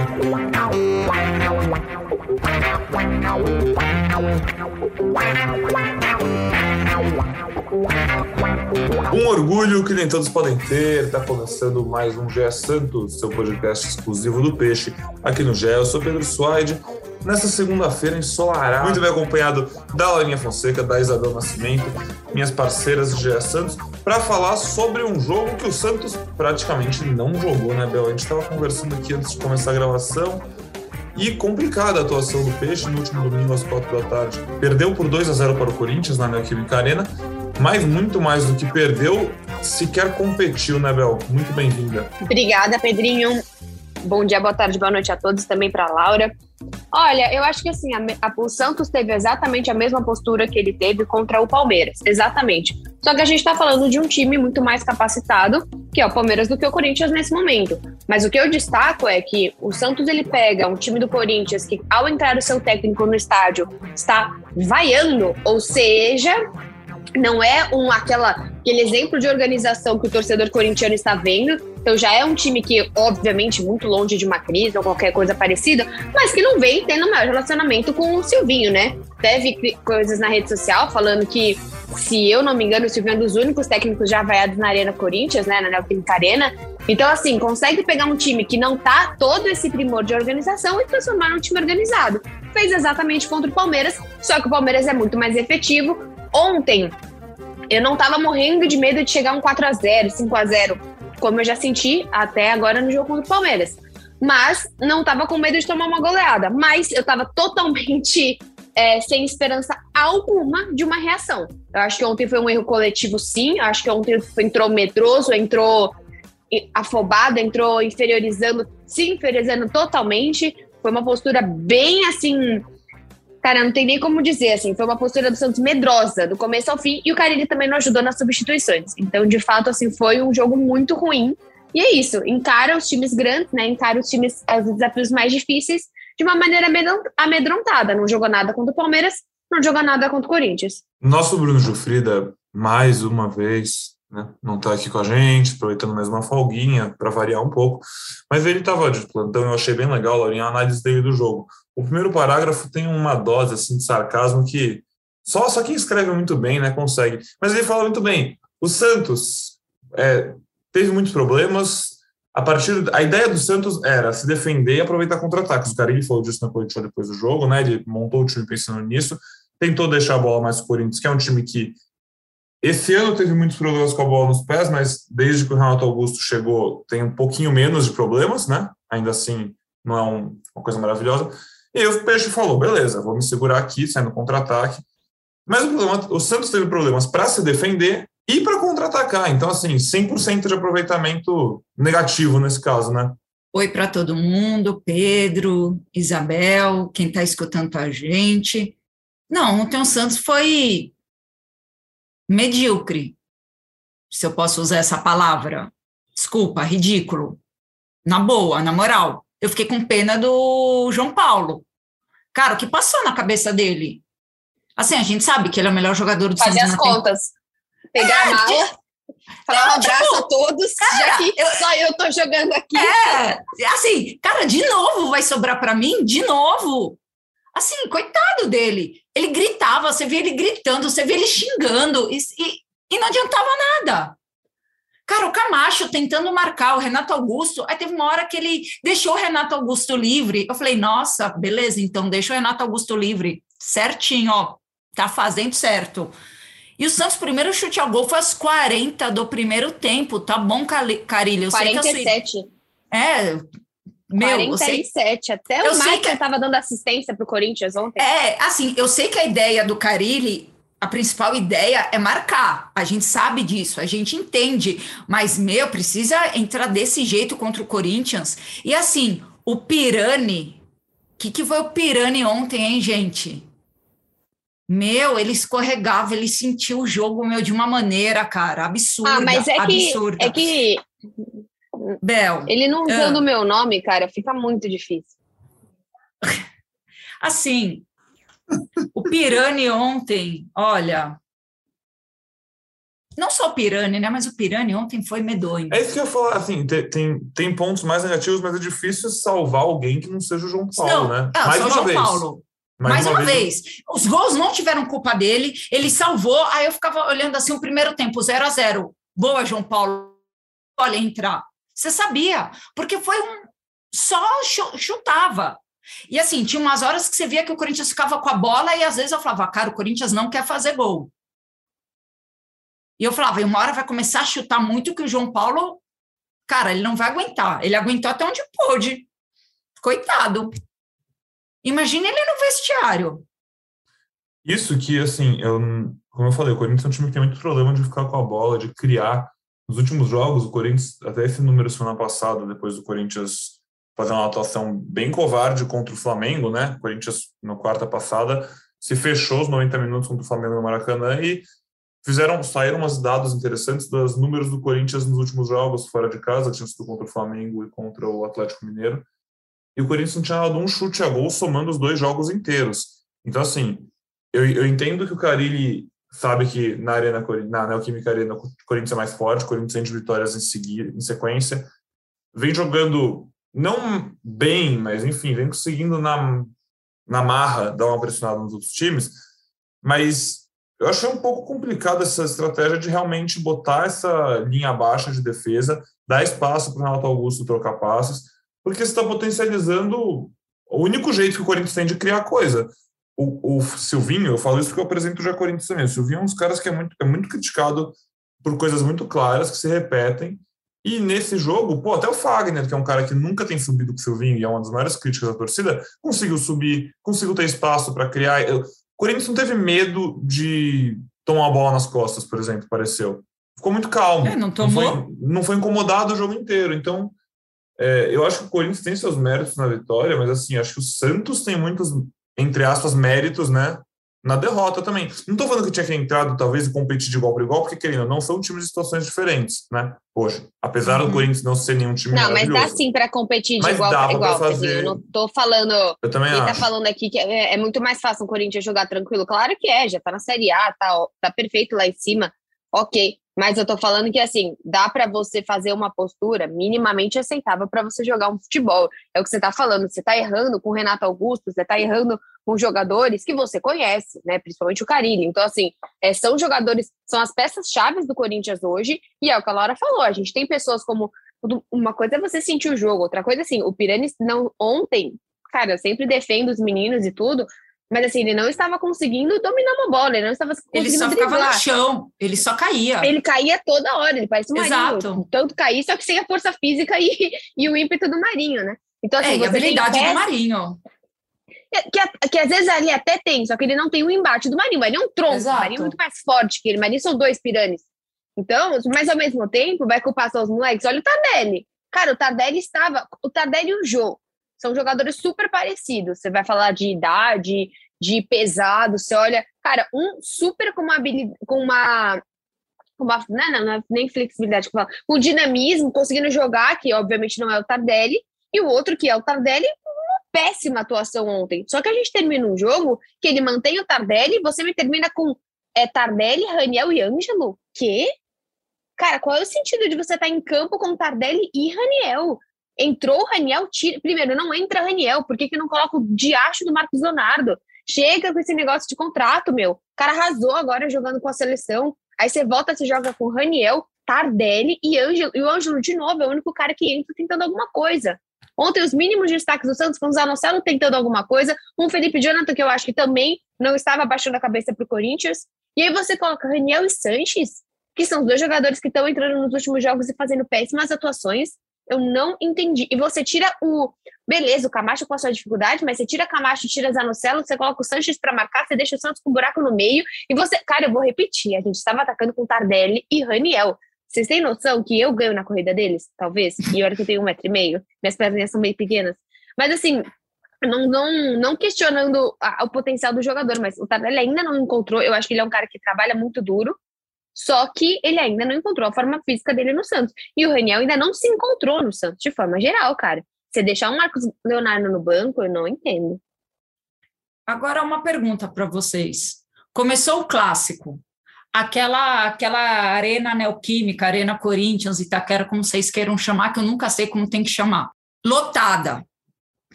Wow. Um orgulho que nem todos podem ter, está começando mais um GE Santos, seu podcast exclusivo do Peixe, aqui no GE. Eu sou Pedro Suaide, nesta segunda-feira ensolarada, muito bem acompanhado da Laurinha Fonseca, da Isabel Nascimento, minhas parceiras do Santos, para falar sobre um jogo que o Santos praticamente não jogou, né, Bel? A gente estava conversando aqui antes de começar a gravação, e complicada a atuação do Peixe no último domingo às quatro da tarde. Perdeu por 2 a 0 para o Corinthians na Neoquímica Arena, mas muito mais do que perdeu, sequer competiu, né, Bel? Muito bem-vinda. Obrigada, Pedrinho. Bom dia, boa tarde, boa noite a todos, também para Laura. Olha, eu acho que assim, a, a, o Santos teve exatamente a mesma postura que ele teve contra o Palmeiras. Exatamente. Só que a gente está falando de um time muito mais capacitado, que é o Palmeiras, do que o Corinthians nesse momento. Mas o que eu destaco é que o Santos ele pega um time do Corinthians que, ao entrar o seu técnico no estádio, está vaiando, ou seja, não é um aquela aquele exemplo de organização que o torcedor corintiano está vendo. Então já é um time que, obviamente, muito longe de uma crise ou qualquer coisa parecida, mas que não vem tendo maior relacionamento com o Silvinho, né? Teve coisas na rede social falando que, se eu não me engano, o Silvinho é um dos únicos técnicos já vaiados na Arena Corinthians, né? Na Neoquímica Arena. Então, assim, consegue pegar um time que não tá todo esse primor de organização e transformar num time organizado. Fez exatamente contra o Palmeiras, só que o Palmeiras é muito mais efetivo, Ontem, eu não tava morrendo de medo de chegar um 4 a 0 5 a 0 como eu já senti até agora no jogo contra o Palmeiras. Mas não tava com medo de tomar uma goleada. Mas eu tava totalmente é, sem esperança alguma de uma reação. Eu acho que ontem foi um erro coletivo, sim. Eu acho que ontem entrou medroso, entrou afobado, entrou inferiorizando, se inferiorizando totalmente. Foi uma postura bem assim Cara, não tem nem como dizer, assim, foi uma postura do Santos medrosa, do começo ao fim, e o Carilli também não ajudou nas substituições. Então, de fato, assim, foi um jogo muito ruim. E é isso, encara os times grandes, né? Encara os times, os desafios mais difíceis de uma maneira amedrontada. Não jogou nada contra o Palmeiras, não jogou nada contra o Corinthians. Nosso Bruno Jufrida, mais uma vez, né? não está aqui com a gente, aproveitando mais uma folguinha para variar um pouco, mas ele estava de plantão, eu achei bem legal, Laurinha, a análise dele do jogo. O primeiro parágrafo tem uma dose assim de sarcasmo que só, só quem escreve muito bem né, consegue. Mas ele fala muito bem. O Santos é, teve muitos problemas. A partir a ideia do Santos era se defender e aproveitar contra-ataques. O Carilli falou disso na coletiva depois do jogo, né? Ele montou o time pensando nisso, tentou deixar a bola mais para o Corinthians, que é um time que esse ano teve muitos problemas com a bola nos pés, mas desde que o Renato Augusto chegou, tem um pouquinho menos de problemas, né? Ainda assim, não é um, uma coisa maravilhosa. E o Peixe falou: beleza, vou me segurar aqui, saindo contra-ataque. Mas o, problema, o Santos teve problemas para se defender e para contra-atacar. Então, assim, 100% de aproveitamento negativo nesse caso, né? Oi para todo mundo, Pedro, Isabel, quem está escutando a gente. Não, ontem o Santos foi medíocre, se eu posso usar essa palavra. Desculpa, ridículo. Na boa, na moral eu fiquei com pena do João Paulo. Cara, o que passou na cabeça dele? Assim, a gente sabe que ele é o melhor jogador do Fazer as contas. Pegar é, a mala, falar um abraço tipo, a todos, cara, já que eu, só eu tô jogando aqui. É, assim, cara, de novo vai sobrar para mim? De novo? Assim, coitado dele. Ele gritava, você via ele gritando, você via ele xingando, e, e, e não adiantava nada. Cara, o Camacho tentando marcar o Renato Augusto, aí teve uma hora que ele deixou o Renato Augusto livre. Eu falei, nossa, beleza, então deixa o Renato Augusto livre. Certinho, ó, tá fazendo certo. E o Santos, primeiro chute ao gol foi aos 40 do primeiro tempo. Tá bom, Carilho? Eu 47. Sei que É, meu, 47. Sei, Até o Michael estava que... dando assistência para o Corinthians ontem. É, assim, eu sei que a ideia do Carilli a principal ideia é marcar. A gente sabe disso, a gente entende. Mas, meu, precisa entrar desse jeito contra o Corinthians. E assim, o Pirani. O que, que foi o Pirani ontem, hein, gente? Meu, ele escorregava, ele sentiu o jogo, meu, de uma maneira, cara, absurda. Ah, mas é absurda. que. É que. Bel. Ele não usando o meu nome, cara, fica muito difícil. Assim, o Pirani ontem, olha, não só o Pirani, né? Mas o Pirani ontem foi medonho. É isso que eu ia falar, assim, tem, tem, tem pontos mais negativos, mas é difícil salvar alguém que não seja o João Paulo, não, né? Não, mais só o João vez. Paulo. Mais, mais uma, uma vez. vez. Os gols não tiveram culpa dele, ele salvou, aí eu ficava olhando assim o primeiro tempo, 0 a 0 Boa, João Paulo. Olha, entrar. Você sabia, porque foi um. Só chutava. E assim, tinha umas horas que você via que o Corinthians ficava com a bola e às vezes eu falava, cara, o Corinthians não quer fazer gol. E eu falava, e uma hora vai começar a chutar muito que o João Paulo, cara, ele não vai aguentar. Ele aguentou até onde pôde. Coitado. Imagina ele no vestiário. Isso que, assim, eu, como eu falei, o Corinthians é um time que tem muito problema de ficar com a bola, de criar. Nos últimos jogos, o Corinthians, até esse número semana passada, depois do Corinthians fazer uma atuação bem covarde contra o Flamengo, né? O Corinthians, na quarta passada, se fechou os 90 minutos contra o Flamengo no Maracanã e fizeram saíram umas dados interessantes dos números do Corinthians nos últimos jogos fora de casa, que tinham sido contra o Flamengo e contra o Atlético Mineiro. E o Corinthians não tinha dado um chute a gol somando os dois jogos inteiros. Então, assim, eu, eu entendo que o Carilli sabe que na Arena na Neoquímica Arena o Corinthians é mais forte, o Corinthians tem de vitórias em seguir, em sequência. Vem jogando não bem, mas enfim, vem conseguindo na, na marra dar uma pressionada nos outros times, mas eu achei um pouco complicado essa estratégia de realmente botar essa linha baixa de defesa, dar espaço para o Renato Augusto trocar passes, porque você está potencializando o único jeito que o Corinthians tem de criar coisa. O, o Silvinho, eu falo isso porque eu apresento já Corinthians também. O Silvinho é um dos caras que é muito, é muito criticado por coisas muito claras que se repetem. E nesse jogo, pô, até o Fagner, que é um cara que nunca tem subido com o Silvinho e é uma das maiores críticas da torcida, conseguiu subir, conseguiu ter espaço para criar. O Corinthians não teve medo de tomar a bola nas costas, por exemplo, pareceu. Ficou muito calmo. É, não, tomou... não, foi, não foi incomodado o jogo inteiro. Então, é, eu acho que o Corinthians tem seus méritos na vitória, mas assim, acho que o Santos tem muitos entre aspas, méritos, né? Na derrota também. Não estou falando que tinha que entrado, talvez, e competir de igual para igual, porque, querendo não, são times de situações diferentes, né? Hoje. Apesar uhum. do Corinthians não ser nenhum time Não, mas dá sim para competir de igual para igual. Fazer... Eu não estou falando. Eu também Quem tá acho. tá falando aqui que é, é, muito mais fácil o Corinthians jogar tranquilo. Claro que é, já tá na Série A, tá, tá perfeito lá em cima. Ok. Mas eu tô falando que, assim, dá para você fazer uma postura minimamente aceitável para você jogar um futebol. É o que você tá falando. Você tá errando com o Renato Augusto, você tá errando com jogadores que você conhece, né? Principalmente o Carilli. Então, assim, é, são jogadores, são as peças-chave do Corinthians hoje, e é o que a Laura falou. A gente tem pessoas como. Uma coisa é você sentir o jogo, outra coisa, assim, o Pirani não ontem, cara, eu sempre defendo os meninos e tudo, mas assim, ele não estava conseguindo dominar uma bola, ele não estava conseguindo Ele só driblar. ficava no chão, ele só caía. Ele caía toda hora, ele parece um Exato. marinho. Tanto cair, só que sem a força física e, e o ímpeto do marinho, né? Então, assim, é, e a habilidade do marinho. Que, que, às vezes ali até tem, só que ele não tem o embate do marinho. Marinho é um tronco, Exato. o marinho é muito mais forte que ele. O marinho são dois piranes. Então, mas ao mesmo tempo, vai culpar só os moleques. Olha o Tardelli. Cara, o Tardelli estava. O Tardelli e o Jô são jogadores super parecidos. Você vai falar de idade, de pesado, você olha, cara, um super com uma habilidade, com uma uma, não, não, não é nem flexibilidade que fala, com dinamismo, conseguindo jogar, que obviamente não é o Tardelli, e o outro que é o Tardelli, uma péssima atuação ontem. Só que a gente termina um jogo que ele mantém o Tardelli, você me termina com é, Tardelli, Raniel e Ângelo. Que? Cara, qual é o sentido de você estar tá em campo com Tardelli e Raniel? Entrou o Raniel, tira... primeiro, não entra Raniel, por que, que não coloca o diacho do Marcos Leonardo? Chega com esse negócio de contrato, meu. O cara arrasou agora jogando com a seleção. Aí você volta, você joga com Raniel, Tardelli e Ângelo. E o Ângelo, de novo, é o único cara que entra tentando alguma coisa. Ontem, os mínimos destaques do Santos foram o Zanocelo tentando alguma coisa, um Felipe Jonathan, que eu acho que também não estava abaixando a cabeça para o Corinthians. E aí você coloca Raniel e Sanches, que são os dois jogadores que estão entrando nos últimos jogos e fazendo péssimas atuações. Eu não entendi. E você tira o. Beleza, o Camacho com a sua dificuldade, mas você tira Camacho, tira Zanocelo, você coloca o Sanches para marcar, você deixa o Santos com um buraco no meio. E você. Cara, eu vou repetir. A gente estava atacando com Tardelli e Raniel. Vocês têm noção que eu ganho na corrida deles? Talvez. E olha que eu tenho um metro e meio. Minhas pernas são meio pequenas. Mas assim, não, não, não questionando a, o potencial do jogador, mas o Tardelli ainda não encontrou. Eu acho que ele é um cara que trabalha muito duro. Só que ele ainda não encontrou a forma física dele no Santos. E o Raniel ainda não se encontrou no Santos, de forma geral, cara. Você deixar o Marcos Leonardo no banco, eu não entendo. Agora, uma pergunta para vocês. Começou o clássico. aquela aquela arena neoquímica, arena Corinthians, Itaquera, como vocês queiram chamar, que eu nunca sei como tem que chamar, lotada,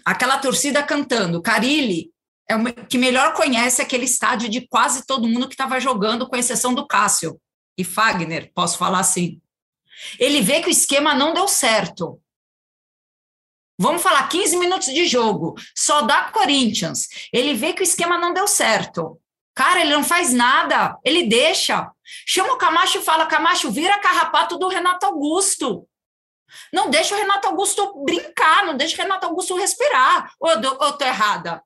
aquela torcida cantando, Carilli é o que melhor conhece aquele estádio de quase todo mundo que estava jogando, com exceção do Cássio e Fagner, posso falar assim. Ele vê que o esquema não deu certo. Vamos falar 15 minutos de jogo, só dá Corinthians. Ele vê que o esquema não deu certo. Cara, ele não faz nada, ele deixa. Chama o Camacho e fala: Camacho, vira carrapato do Renato Augusto. Não deixa o Renato Augusto brincar, não deixa o Renato Augusto respirar. Ou eu, ou eu tô errada?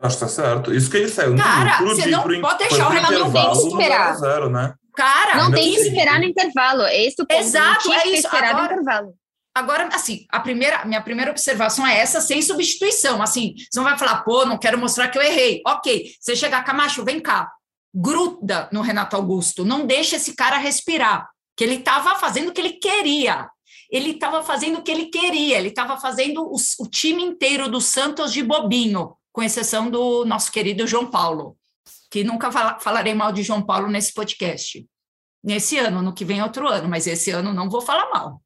Acho que tá certo. Isso que ele saiu. Cara, pro, você não pode deixar o Renato que esperar. Zero, né? Cara, não tem que esperar no intervalo. É esse o ponto. Exato, é isso. Esperar agora, no intervalo. Agora, assim, a primeira, minha primeira observação é essa, sem substituição. Assim, você não vai falar, pô, não quero mostrar que eu errei. Ok, você chegar, Camacho, vem cá. Gruda no Renato Augusto, não deixa esse cara respirar, que ele estava fazendo o que ele queria. Ele estava fazendo o que ele queria, ele estava fazendo o, o time inteiro do Santos de bobinho, com exceção do nosso querido João Paulo, que nunca fala, falarei mal de João Paulo nesse podcast. Nesse ano, no que vem outro ano, mas esse ano não vou falar mal.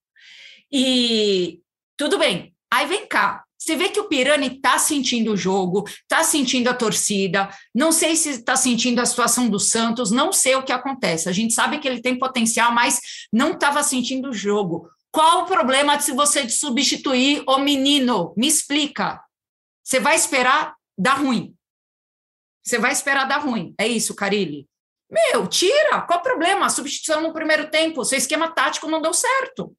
E tudo bem. Aí vem cá. Você vê que o Pirani está sentindo o jogo, está sentindo a torcida, não sei se está sentindo a situação do Santos, não sei o que acontece. A gente sabe que ele tem potencial, mas não estava sentindo o jogo. Qual o problema de se você substituir o menino? Me explica. Você vai esperar dar ruim. Você vai esperar dar ruim. É isso, Carilli? Meu, tira. Qual o problema? A substituição no primeiro tempo. Seu esquema tático não deu certo.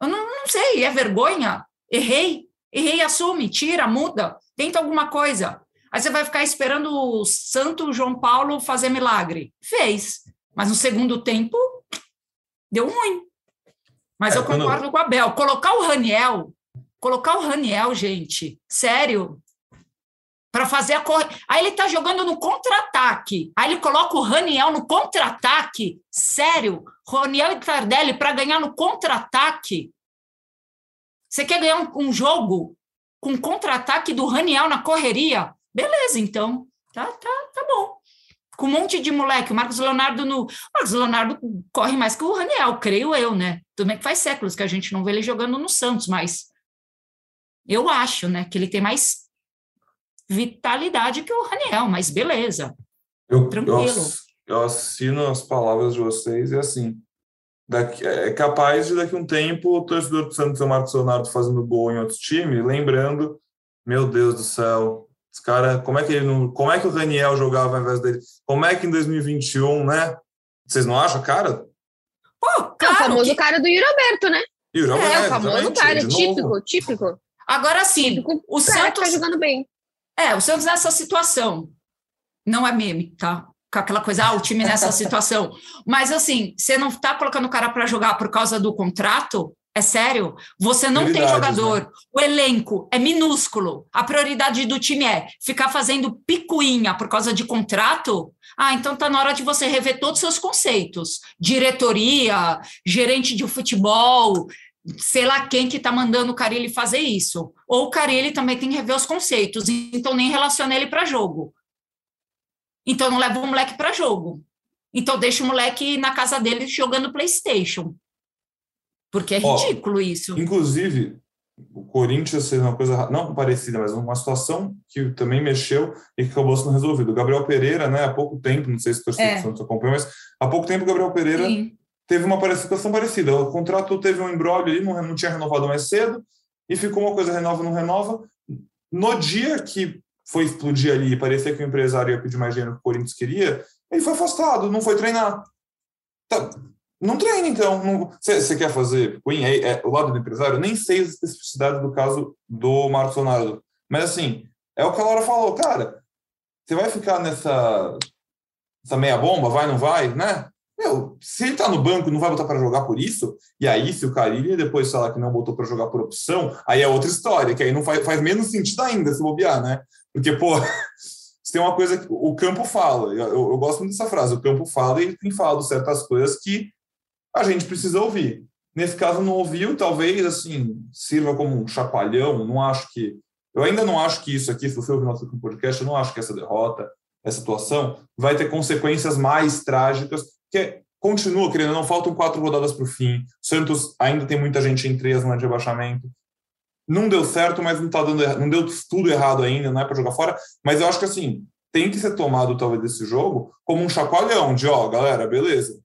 Eu não, não sei, é vergonha? Errei, errei, assume, tira, muda, tenta alguma coisa. Aí você vai ficar esperando o santo João Paulo fazer milagre. Fez, mas no segundo tempo deu ruim. Mas é, eu concordo quando... com o Abel. Colocar o Raniel, colocar o Raniel, gente, sério, para fazer a corrida. Aí ele tá jogando no contra-ataque. Aí ele coloca o Raniel no contra-ataque. Sério, Raniel e Tardelli para ganhar no contra-ataque. Você quer ganhar um, um jogo com contra-ataque do Raniel na correria? Beleza, então. Tá, tá, tá bom. Com um monte de moleque, o Marcos Leonardo no. O Marcos Leonardo corre mais que o Raniel, creio eu, né? Bem que faz séculos que a gente não vê ele jogando no Santos, mas eu acho, né, que ele tem mais vitalidade que o Raniel, mas beleza. Eu, tranquilo. Eu, eu assino as palavras de vocês e assim, daqui, é capaz de daqui a um tempo o torcedor do Santos e o Marcos Leonardo fazendo gol em outro time, lembrando, meu Deus do céu, esse cara, como é que ele não, como é que o Raniel jogava ao invés dele? Como é que em 2021, né? Vocês não acham, cara? Pô, claro, é o famoso que... cara do Yuri Alberto, né? Yuri Alberto, é, o famoso cara, típico, típico. Agora sim, típico, o Santos tá jogando bem. É, o Santos nessa situação. Não é meme, tá? Com aquela coisa, ah, o time nessa situação. Mas assim, você não tá colocando o cara para jogar por causa do contrato? É sério? Você não tem jogador. Né? O elenco é minúsculo. A prioridade do time é ficar fazendo picuinha por causa de contrato? Ah, então tá na hora de você rever todos os seus conceitos. Diretoria, gerente de futebol, sei lá quem que está mandando o Carilli fazer isso. Ou o Carilli também tem que rever os conceitos, então nem relaciona ele para jogo. Então não leva o moleque para jogo. Então deixa o moleque na casa dele jogando PlayStation. Porque é ridículo isso. Inclusive, o Corinthians fez uma coisa não parecida, mas uma situação que também mexeu e que acabou sendo resolvido. O Gabriel Pereira, né, há pouco tempo, não sei se o torcedor é. acompanha, mas há pouco tempo o Gabriel Pereira Sim teve uma situação parecida. O contrato teve um embrólio ali, não, não tinha renovado mais cedo, e ficou uma coisa renova, não renova. No dia que foi explodir ali e parecia que o empresário ia pedir mais dinheiro que o Corinthians queria, ele foi afastado, não foi treinar. Tá, não treina, então. Você quer fazer Queen? É, é, o lado do empresário? Nem sei as especificidades do caso do Marcos Leonardo. Mas, assim, é o que a Laura falou. Cara, você vai ficar nessa, nessa meia bomba, vai, não vai, né? Meu, se ele tá no banco não vai botar para jogar por isso, e aí se o Carilli depois falar que não botou para jogar por opção, aí é outra história, que aí não faz, faz menos sentido ainda se bobear, né? Porque, pô, se tem uma coisa que o campo fala, eu, eu, gosto muito dessa frase, o campo fala e ele tem falado certas coisas que a gente precisa ouvir. Nesse caso não ouviu, talvez assim, sirva como um chapalhão, não acho que eu ainda não acho que isso aqui, se você ouvir nosso podcast, eu não acho que essa derrota essa atuação, vai ter consequências mais trágicas, que continua, querendo, não faltam quatro rodadas para o fim. Santos ainda tem muita gente entre as de rebaixamento. Não deu certo, mas não tá dando não deu tudo errado ainda, não é para jogar fora. Mas eu acho que assim tem que ser tomado talvez desse jogo como um chacoalhão de ó, galera, beleza,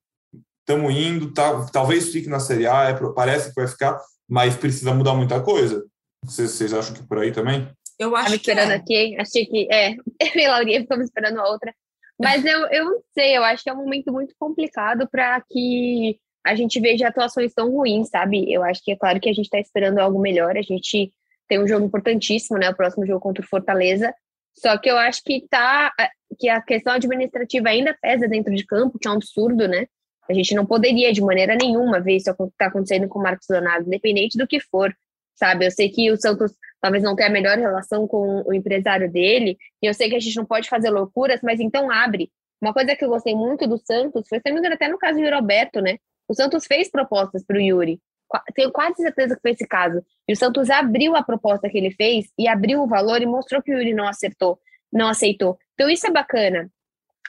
estamos indo, tá, talvez fique na Série A, é, parece que vai ficar, mas precisa mudar muita coisa. Vocês, vocês acham que por aí também? Eu acho Tava esperando é. aqui, achei que é, eu e a Laurinha ficamos esperando a outra. Mas eu, eu não sei, eu acho que é um momento muito complicado para que a gente veja atuações tão ruins, sabe? Eu acho que é claro que a gente está esperando algo melhor, a gente tem um jogo importantíssimo, né? O próximo jogo contra o Fortaleza. Só que eu acho que tá que a questão administrativa ainda pesa dentro de campo, que é um absurdo, né? A gente não poderia de maneira nenhuma ver isso que está acontecendo com o Marcos Leonardo, independente do que for, sabe? Eu sei que o Santos talvez não tenha a melhor relação com o empresário dele, e eu sei que a gente não pode fazer loucuras, mas então abre. Uma coisa que eu gostei muito do Santos foi, se não me engano, até no caso do Roberto, né? O Santos fez propostas para o Yuri. Tenho quase certeza que foi esse caso. E o Santos abriu a proposta que ele fez e abriu o valor e mostrou que o Yuri não acertou, não aceitou. Então isso é bacana.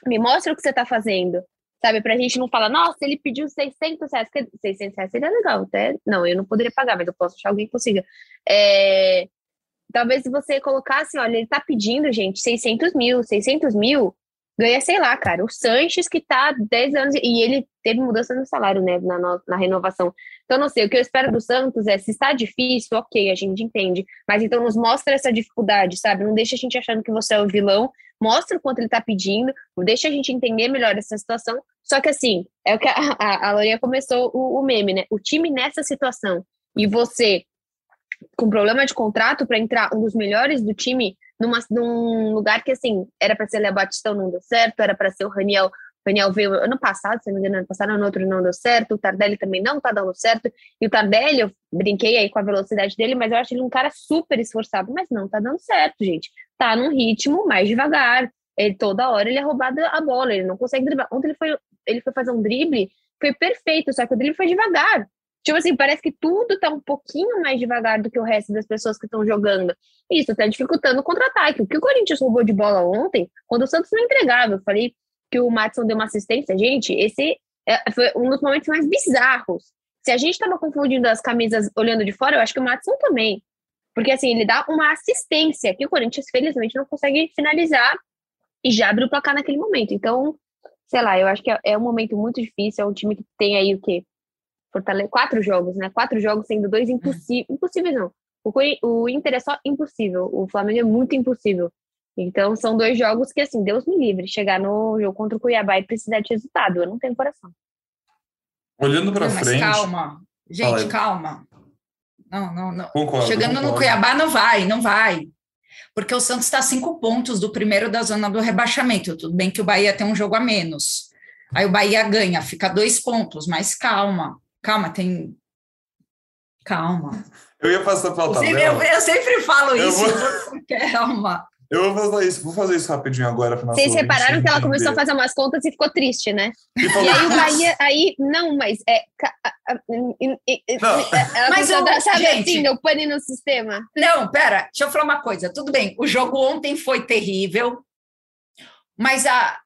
Me mostra o que você está fazendo sabe? Pra gente não falar, nossa, ele pediu 600 reais. 600 reais seria legal, até. Não, eu não poderia pagar, mas eu posso achar alguém que consiga. É... Talvez se você colocasse, olha, ele tá pedindo, gente, 600 mil, 600 mil, ganha, sei lá, cara, o Sanches que tá 10 anos, e ele teve mudança no salário, né, na, na renovação. Então, não sei, o que eu espero do Santos é, se está difícil, ok, a gente entende, mas então nos mostra essa dificuldade, sabe? Não deixa a gente achando que você é o vilão, mostra o quanto ele tá pedindo, deixa a gente entender melhor essa situação, só que assim, é o que a, a, a começou o, o meme, né? O time nessa situação e você com problema de contrato para entrar um dos melhores do time numa, num lugar que assim era para ser Léo Batistão não deu certo, era para ser o Raniel. O Raniel veio ano passado, se não me engano, ano passado, no outro não deu certo, o Tardelli também não tá dando certo. E o Tardelli, eu brinquei aí com a velocidade dele, mas eu acho ele um cara super esforçado, mas não tá dando certo, gente. Tá num ritmo mais devagar. Ele toda hora ele é roubado a bola, ele não consegue driblar. Ontem ele foi ele foi fazer um drible, foi perfeito, só que o drible foi devagar. Tipo assim, parece que tudo tá um pouquinho mais devagar do que o resto das pessoas que estão jogando. Isso tá dificultando o contra-ataque. O que o Corinthians roubou de bola ontem, quando o Santos não entregava, eu falei que o Matson deu uma assistência. Gente, esse é, foi um dos momentos mais bizarros. Se a gente tava confundindo as camisas olhando de fora, eu acho que o Matson também. Porque assim, ele dá uma assistência que o Corinthians, felizmente, não consegue finalizar e já abre o placar naquele momento. Então, sei lá, eu acho que é, é um momento muito difícil. É um time que tem aí o quê? Fortale quatro jogos, né? Quatro jogos sendo dois impossíveis. Impossíveis não. O, o Inter é só impossível. O Flamengo é muito impossível. Então, são dois jogos que, assim, Deus me livre. Chegar no jogo contra o Cuiabá e precisar de resultado. Eu não tenho coração. Olhando para frente. calma. Gente, calma. Não, não, não. Concordo, Chegando concordo. no Cuiabá, não vai, não vai porque o Santos está a cinco pontos do primeiro da zona do rebaixamento. Tudo bem que o Bahia tem um jogo a menos. Aí o Bahia ganha, fica dois pontos, mas calma, calma, tem. Calma. Eu ia passar a tabela. Eu, eu, sempre falo eu isso, vou... calma. Eu vou fazer isso, vou fazer isso rapidinho agora. Vocês repararam que ela começou a fazer umas contas e ficou triste, né? E, e aí o Bahia, aí, não, mas é. Não. Ela mas o, dar, sabe gente, assim, o pane no sistema. Não, pera, deixa eu falar uma coisa. Tudo bem, o jogo ontem foi terrível, mas a,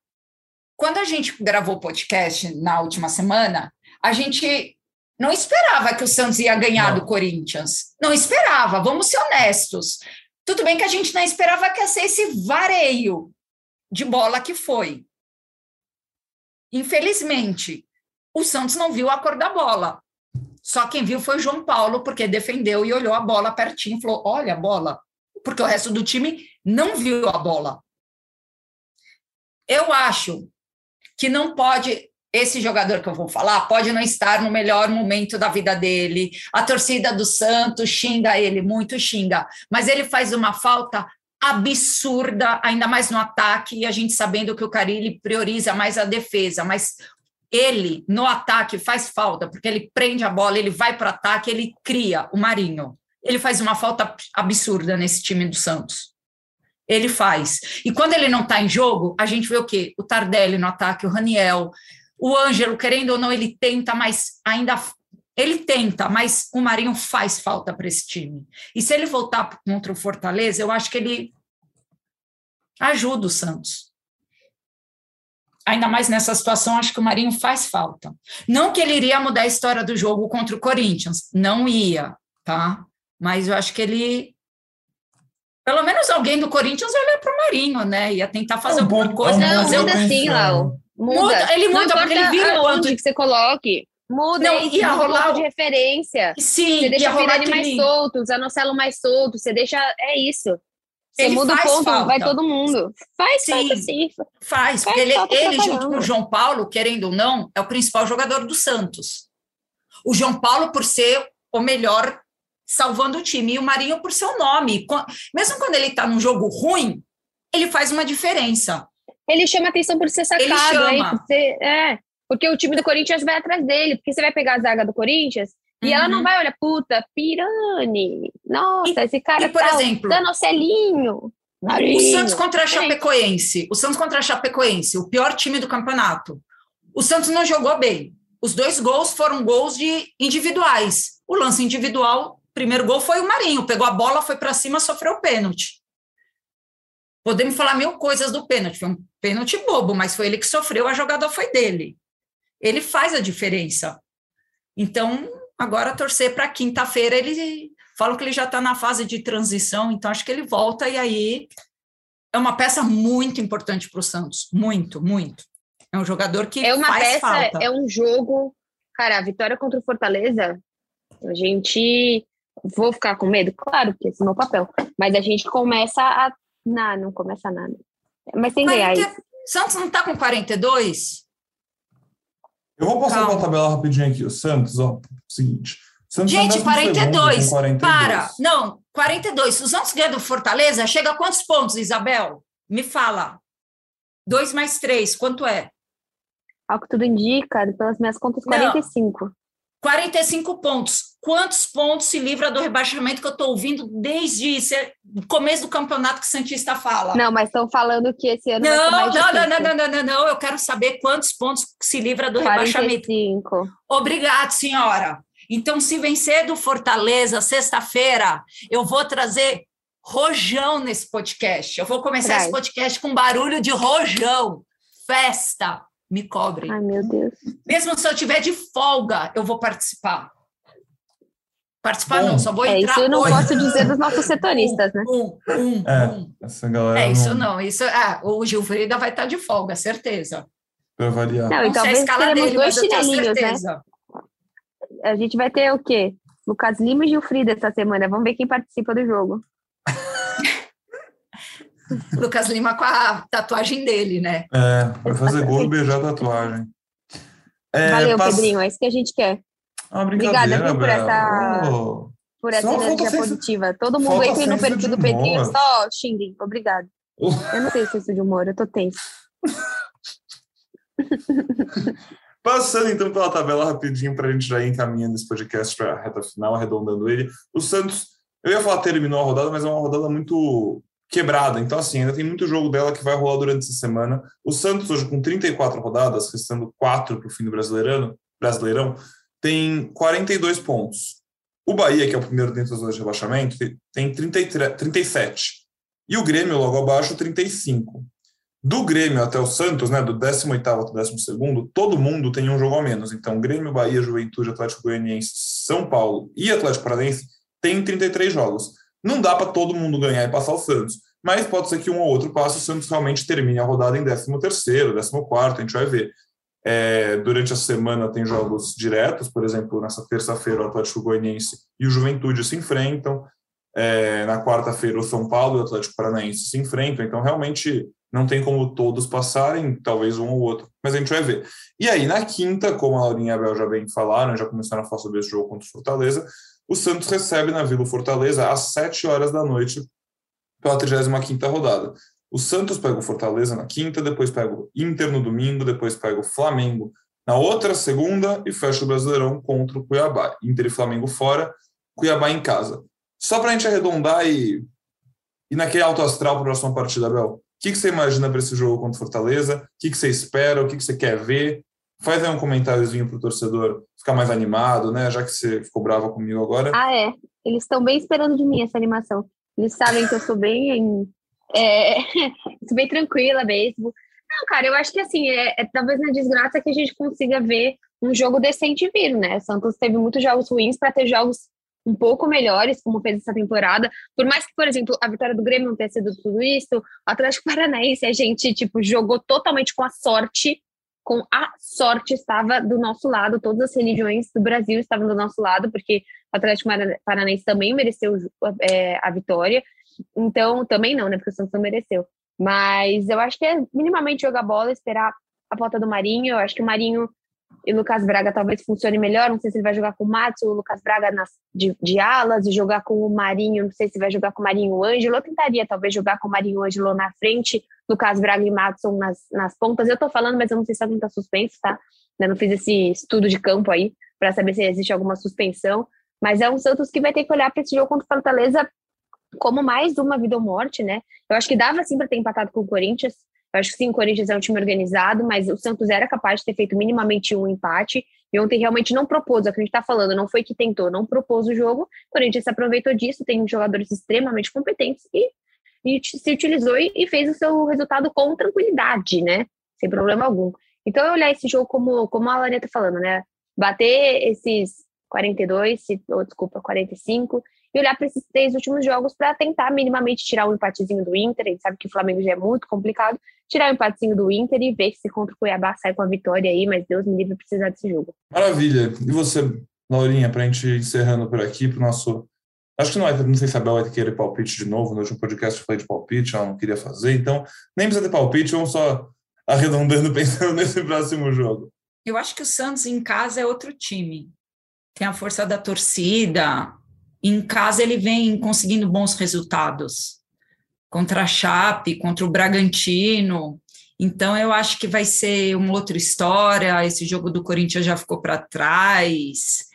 quando a gente gravou o podcast na última semana, a gente não esperava que o Santos ia ganhar não. do Corinthians. Não esperava, vamos ser honestos. Tudo bem que a gente não esperava que ia ser esse vareio de bola que foi. Infelizmente, o Santos não viu a cor da bola. Só quem viu foi o João Paulo, porque defendeu e olhou a bola pertinho e falou: olha a bola. Porque o resto do time não viu a bola. Eu acho que não pode esse jogador que eu vou falar pode não estar no melhor momento da vida dele. A torcida do Santos xinga ele, muito xinga, mas ele faz uma falta absurda, ainda mais no ataque, e a gente sabendo que o Carilli prioriza mais a defesa, mas ele no ataque faz falta, porque ele prende a bola, ele vai para o ataque, ele cria o Marinho. Ele faz uma falta absurda nesse time do Santos. Ele faz. E quando ele não está em jogo, a gente vê o quê? O Tardelli no ataque, o Raniel, o Ângelo, querendo ou não, ele tenta, mas ainda ele tenta, mas o Marinho faz falta para esse time. E se ele voltar contra o Fortaleza, eu acho que ele ajuda o Santos. ainda mais nessa situação, acho que o Marinho faz falta. Não que ele iria mudar a história do jogo contra o Corinthians, não ia, tá? Mas eu acho que ele. Pelo menos alguém do Corinthians olha para o Marinho, né? Ia tentar fazer é um alguma coisa. Não, muda sim, Lau. Muda. muda. Ele muda porque ele vira onde que você coloque. Muda não, aí, ia rolar de referência. Sim, você deixa o Pirani mais solto, o Zanocelo mais solto, você deixa. É isso. Você ele muda o ponto, falta. vai todo mundo. Faz sim, falta, sim. Faz, porque ele, ele junto com o João Paulo, querendo ou não, é o principal jogador do Santos. O João Paulo, por ser o melhor salvando o time, e o Marinho por seu nome. Mesmo quando ele está num jogo ruim, ele faz uma diferença. Ele chama atenção por ser sacado. Ele chama. Aí, é, porque o time do Corinthians vai atrás dele, porque você vai pegar a zaga do Corinthians e uhum. ela não uhum. vai olhar, puta, Pirani, nossa, e, esse cara e, por tá exemplo, Danocelinho. Marinho. O Santos contra a Chapecoense, o Santos contra a Chapecoense, o pior time do campeonato. O Santos não jogou bem. Os dois gols foram gols de individuais. O lance individual, primeiro gol foi o Marinho, pegou a bola, foi para cima, sofreu o pênalti. Podemos falar mil coisas do pênalti, foi um pênalti bobo, mas foi ele que sofreu, a jogada foi dele. Ele faz a diferença. Então, Agora, torcer para quinta-feira, ele falam que ele já está na fase de transição, então acho que ele volta e aí é uma peça muito importante para o Santos. Muito, muito. É um jogador que é uma faz peça, falta. É um jogo. Cara, a vitória contra o Fortaleza, a gente. Vou ficar com medo? Claro, porque esse é o meu papel. Mas a gente começa a. Não, não começa nada. Mas tem ganhar isso. Santos não está com 42? Eu vou passar Calma. uma tabela rapidinho aqui. O Santos, ó, seguinte. Santos Gente, 42, 42. Para. Não, 42. O Santos ganha do Fortaleza, chega a quantos pontos, Isabel? Me fala. 2 mais 3, quanto é? Ao que tudo indica, pelas minhas contas, 45. Não. 45 pontos. Quantos pontos se livra do rebaixamento que eu estou ouvindo desde o começo do campeonato que o Santista fala? Não, mas estão falando que esse ano não, não, não, não, não, não, não, Eu quero saber quantos pontos se livra do 45. rebaixamento. Obrigado, senhora. Então, se vencer do Fortaleza sexta-feira, eu vou trazer rojão nesse podcast. Eu vou começar Traz. esse podcast com barulho de rojão. Festa me cobrem. Ai, meu Deus. Mesmo se eu tiver de folga, eu vou participar. Participar Bom, não, só vou é, entrar. Isso eu não hoje. posso dizer dos nossos setoristas, né? Um, um, é, um. Essa galera é, isso não. Isso, ah, o Gil Frida vai estar de folga, certeza. Para variar. Não, então talvez teremos dele, dois chinelinhos, né? A gente vai ter o quê? Lucas Lima e Gil Frida essa semana. Vamos ver quem participa do jogo. Lucas Lima com a tatuagem dele, né? É, vai fazer gol e beijar a tatuagem. É, Valeu, pass... Pedrinho, é isso que a gente quer. Ah, Obrigada viu, por essa, oh. por essa energia positiva. Todo mundo entra no perfil do Pedrinho só xinguem. Obrigado. Uh. Eu não tenho senso de humor, eu tô tenso. Passando então pela tabela rapidinho para a gente já ir encaminhando esse podcast para a reta final, arredondando ele. O Santos, eu ia falar terminou a rodada, mas é uma rodada muito quebrada. Então, assim, ainda tem muito jogo dela que vai rolar durante essa semana. O Santos, hoje, com 34 rodadas, restando 4 para o fim do Brasileirão, Brasileirão, tem 42 pontos. O Bahia, que é o primeiro dentro das zonas de rebaixamento, tem 33, 37. E o Grêmio, logo abaixo, 35. Do Grêmio até o Santos, né, do 18º até o 12º, todo mundo tem um jogo a menos. Então, Grêmio, Bahia, Juventude, Atlético Goianiense, São Paulo e Atlético Paranaense têm 33 jogos. Não dá para todo mundo ganhar e passar o Santos, mas pode ser que um ou outro passe o Santos realmente termine a rodada em 13º, 14º, a gente vai ver. É, durante a semana tem jogos diretos, por exemplo, nessa terça-feira o Atlético Goianiense e o Juventude se enfrentam, é, na quarta-feira o São Paulo e o Atlético Paranaense se enfrentam, então realmente não tem como todos passarem, talvez um ou outro, mas a gente vai ver. E aí, na quinta, como a Laurinha e a Abel já bem falaram, já começaram a falar sobre esse jogo contra o Fortaleza, o Santos recebe na Vila Fortaleza às 7 horas da noite pela 35ª rodada. O Santos pega o Fortaleza na quinta, depois pega o Inter no domingo, depois pega o Flamengo na outra segunda e fecha o Brasileirão contra o Cuiabá. Inter e Flamengo fora, Cuiabá em casa. Só para a gente arredondar e, e naquele alto astral para a próxima partida, Abel, o que, que você imagina para esse jogo contra o Fortaleza? O que, que você espera? O que, que você quer ver? Faz aí um comentáriozinho para o torcedor ficar mais animado, né? Já que você ficou brava comigo agora. Ah, é. Eles estão bem esperando de mim essa animação. Eles sabem que eu sou bem. É, sou bem tranquila mesmo. Não, cara, eu acho que assim, é, é, talvez na desgraça que a gente consiga ver um jogo decente vir, né? Santos teve muitos jogos ruins para ter jogos um pouco melhores, como fez essa temporada. Por mais que, por exemplo, a vitória do Grêmio não tenha sido tudo isso, o Atlético Paranaense a gente, tipo, jogou totalmente com a sorte, com a sorte estava do nosso lado, todas as religiões do Brasil estavam do nosso lado, porque o Atlético Paranaense também mereceu é, a vitória. Então, também não, né? Porque o Santos não mereceu. Mas eu acho que é minimamente jogar bola, esperar a volta do Marinho. Eu acho que o Marinho e o Lucas Braga talvez funcione melhor. Não sei se ele vai jogar com o Matos o Lucas Braga nas, de, de, alas e jogar com o Marinho. Não sei se vai jogar com o Marinho o Ângelo. Eu tentaria talvez jogar com o Marinho o Ângelo na frente, Lucas Braga e Matson nas, nas pontas. Eu tô falando, mas eu não sei se alguém tá suspenso, tá? Não fiz esse estudo de campo aí para saber se existe alguma suspensão. Mas é um Santos que vai ter que olhar para esse jogo contra o Fortaleza como mais uma vida ou morte, né? Eu acho que dava sim para ter empatado com o Corinthians. Eu acho que sim, o Corinthians é um time organizado, mas o Santos era capaz de ter feito minimamente um empate. E ontem realmente não propôs, é o que a gente está falando, não foi que tentou, não propôs o jogo. O Corinthians se aproveitou disso, tem jogadores extremamente competentes e, e se utilizou e, e, fez o seu resultado com tranquilidade, né? Sem problema algum. Então, eu olhar esse jogo como, como a Lorena está falando, né? Bater esses 42, ou desculpa, 45, e olhar para esses três últimos jogos para tentar minimamente tirar um empatezinho do Inter. A gente sabe que o Flamengo já é muito complicado. Tirar o um empatezinho do Inter e ver se contra o Cuiabá sai com a vitória aí, mas Deus me livre precisar desse jogo. Maravilha. E você, Laurinha, para a gente ir encerrando por aqui, para o nosso. Acho que não, vai, não sei se a Bel vai querer palpite de novo. No último podcast eu falei de palpite, ela não queria fazer, então nem precisa ter palpite, vamos só arredondando pensando nesse próximo jogo. Eu acho que o Santos em casa é outro time. Tem a força da torcida, em casa ele vem conseguindo bons resultados contra a Chape, contra o Bragantino. Então eu acho que vai ser uma outra história. Esse jogo do Corinthians já ficou para trás.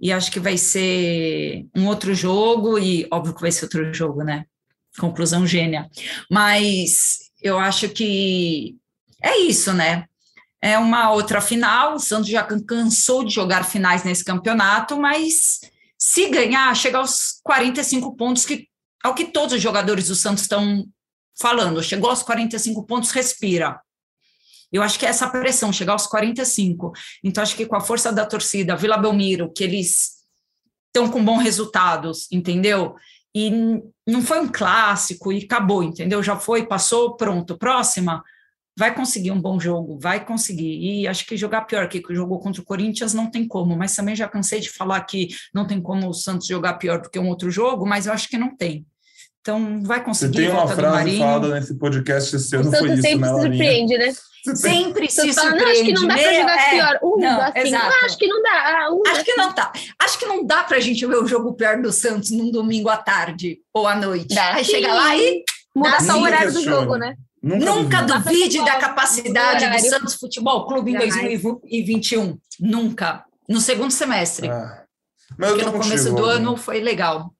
E acho que vai ser um outro jogo e óbvio que vai ser outro jogo, né? Conclusão gênia. Mas eu acho que é isso, né? É uma outra final. O Santos já cansou de jogar finais nesse campeonato, mas se ganhar, chegar aos 45 pontos, que é o que todos os jogadores do Santos estão falando. Chegou aos 45 pontos, respira. Eu acho que é essa pressão, chegar aos 45. Então, acho que com a força da torcida, Vila Belmiro, que eles estão com bons resultados, entendeu? E não foi um clássico e acabou, entendeu? Já foi, passou, pronto. Próxima, vai conseguir um bom jogo, vai conseguir. E acho que jogar pior que jogou contra o Corinthians não tem como, mas também já cansei de falar que não tem como o Santos jogar pior do que um outro jogo, mas eu acho que não tem. Então vai conseguir. Você tem uma frase falada nesse podcast esse ano, foi isso, sempre né, se surpreende, né? Sempre se surpreende. acho que não dá para jogar é, pior. Um, não, assim, exato. acho que não dá. Ah, um, acho que não tá. Acho que não dá para a gente ver o jogo pior do Santos num domingo à tarde ou à noite. Dá, Aí sim. chega lá e muda só o horário do jogo, né? Nunca, Nunca duvide da capacidade do Santos Futebol Clube em 2021. Nunca. No segundo semestre. Ah, Porque no começo do ano foi legal.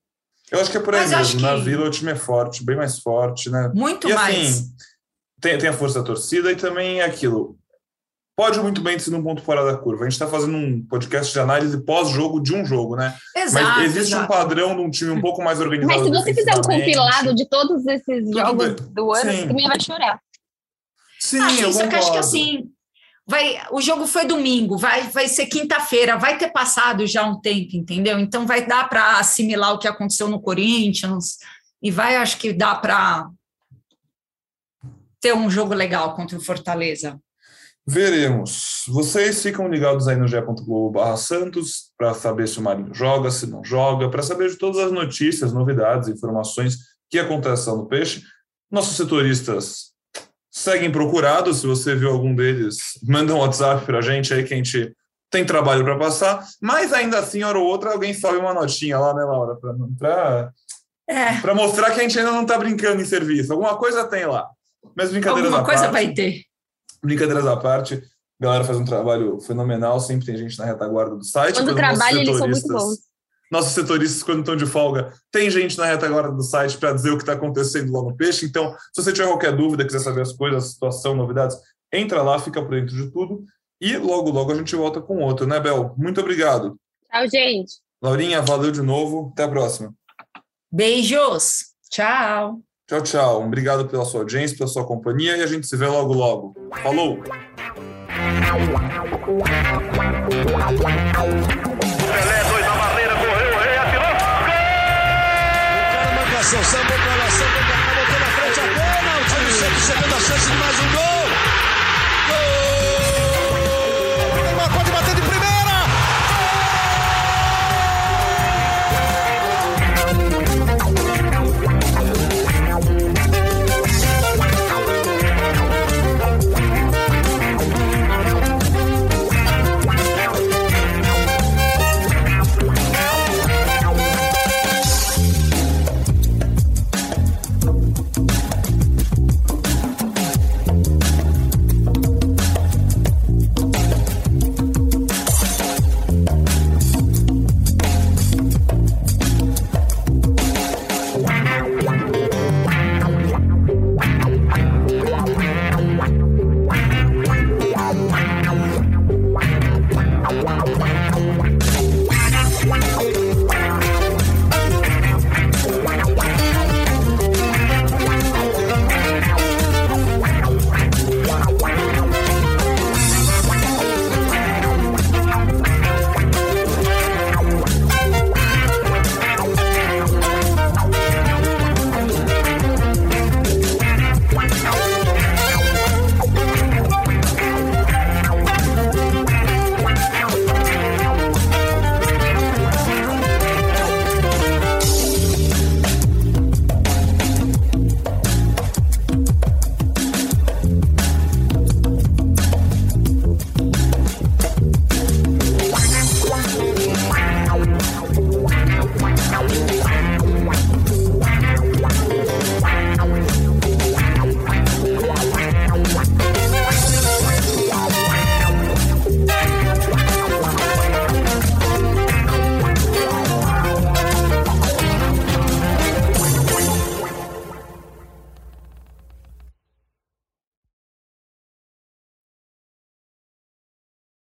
Eu acho que é por aí mas mesmo. Na Vila o time é forte, bem mais forte, né? Muito e, mais. Assim, tem, tem a força da torcida e também é aquilo pode muito bem ser um ponto fora da curva. A gente está fazendo um podcast de análise pós-jogo de um jogo, né? Exato, Mas existe exato. um padrão de um time um pouco mais organizado. Mas se você fizer um compilado de todos esses jogos bem. do ano, Sim. você também vai chorar. Sim, acho, eu isso que acho que assim. Vai, o jogo foi domingo, vai, vai ser quinta-feira, vai ter passado já um tempo, entendeu? Então vai dar para assimilar o que aconteceu no Corinthians e vai, acho que dá para ter um jogo legal contra o Fortaleza. Veremos. Vocês ficam ligados aí no ge.globo Santos para saber se o Marinho joga, se não joga, para saber de todas as notícias, novidades, informações que acontecem no Peixe. Nossos setoristas seguem procurados. Se você viu algum deles, manda um WhatsApp para a gente aí que a gente tem trabalho para passar. Mas ainda assim, hora ou outra, alguém sobe uma notinha lá, né, Laura? Para é. mostrar que a gente ainda não está brincando em serviço. Alguma coisa tem lá. Mas brincadeiras Alguma coisa parte, vai ter. Brincadeiras à parte, a galera faz um trabalho fenomenal, sempre tem gente na retaguarda do site. Quando, trabalha, eles são muito bons. Nossos setoristas, quando estão de folga, tem gente na retaguarda do site para dizer o que está acontecendo lá no Peixe. Então, se você tiver qualquer dúvida, quiser saber as coisas, a situação, novidades, entra lá, fica por dentro de tudo. E logo, logo a gente volta com outro, né, Bel? Muito obrigado. Tchau, gente. Laurinha, valeu de novo. Até a próxima. Beijos. Tchau. Tchau, tchau. Obrigado pela sua audiência, pela sua companhia e a gente se vê logo, logo. Falou! Pelé, dois na barreira, correu, o rei atirou. Gol! O cara marcação, sambou pra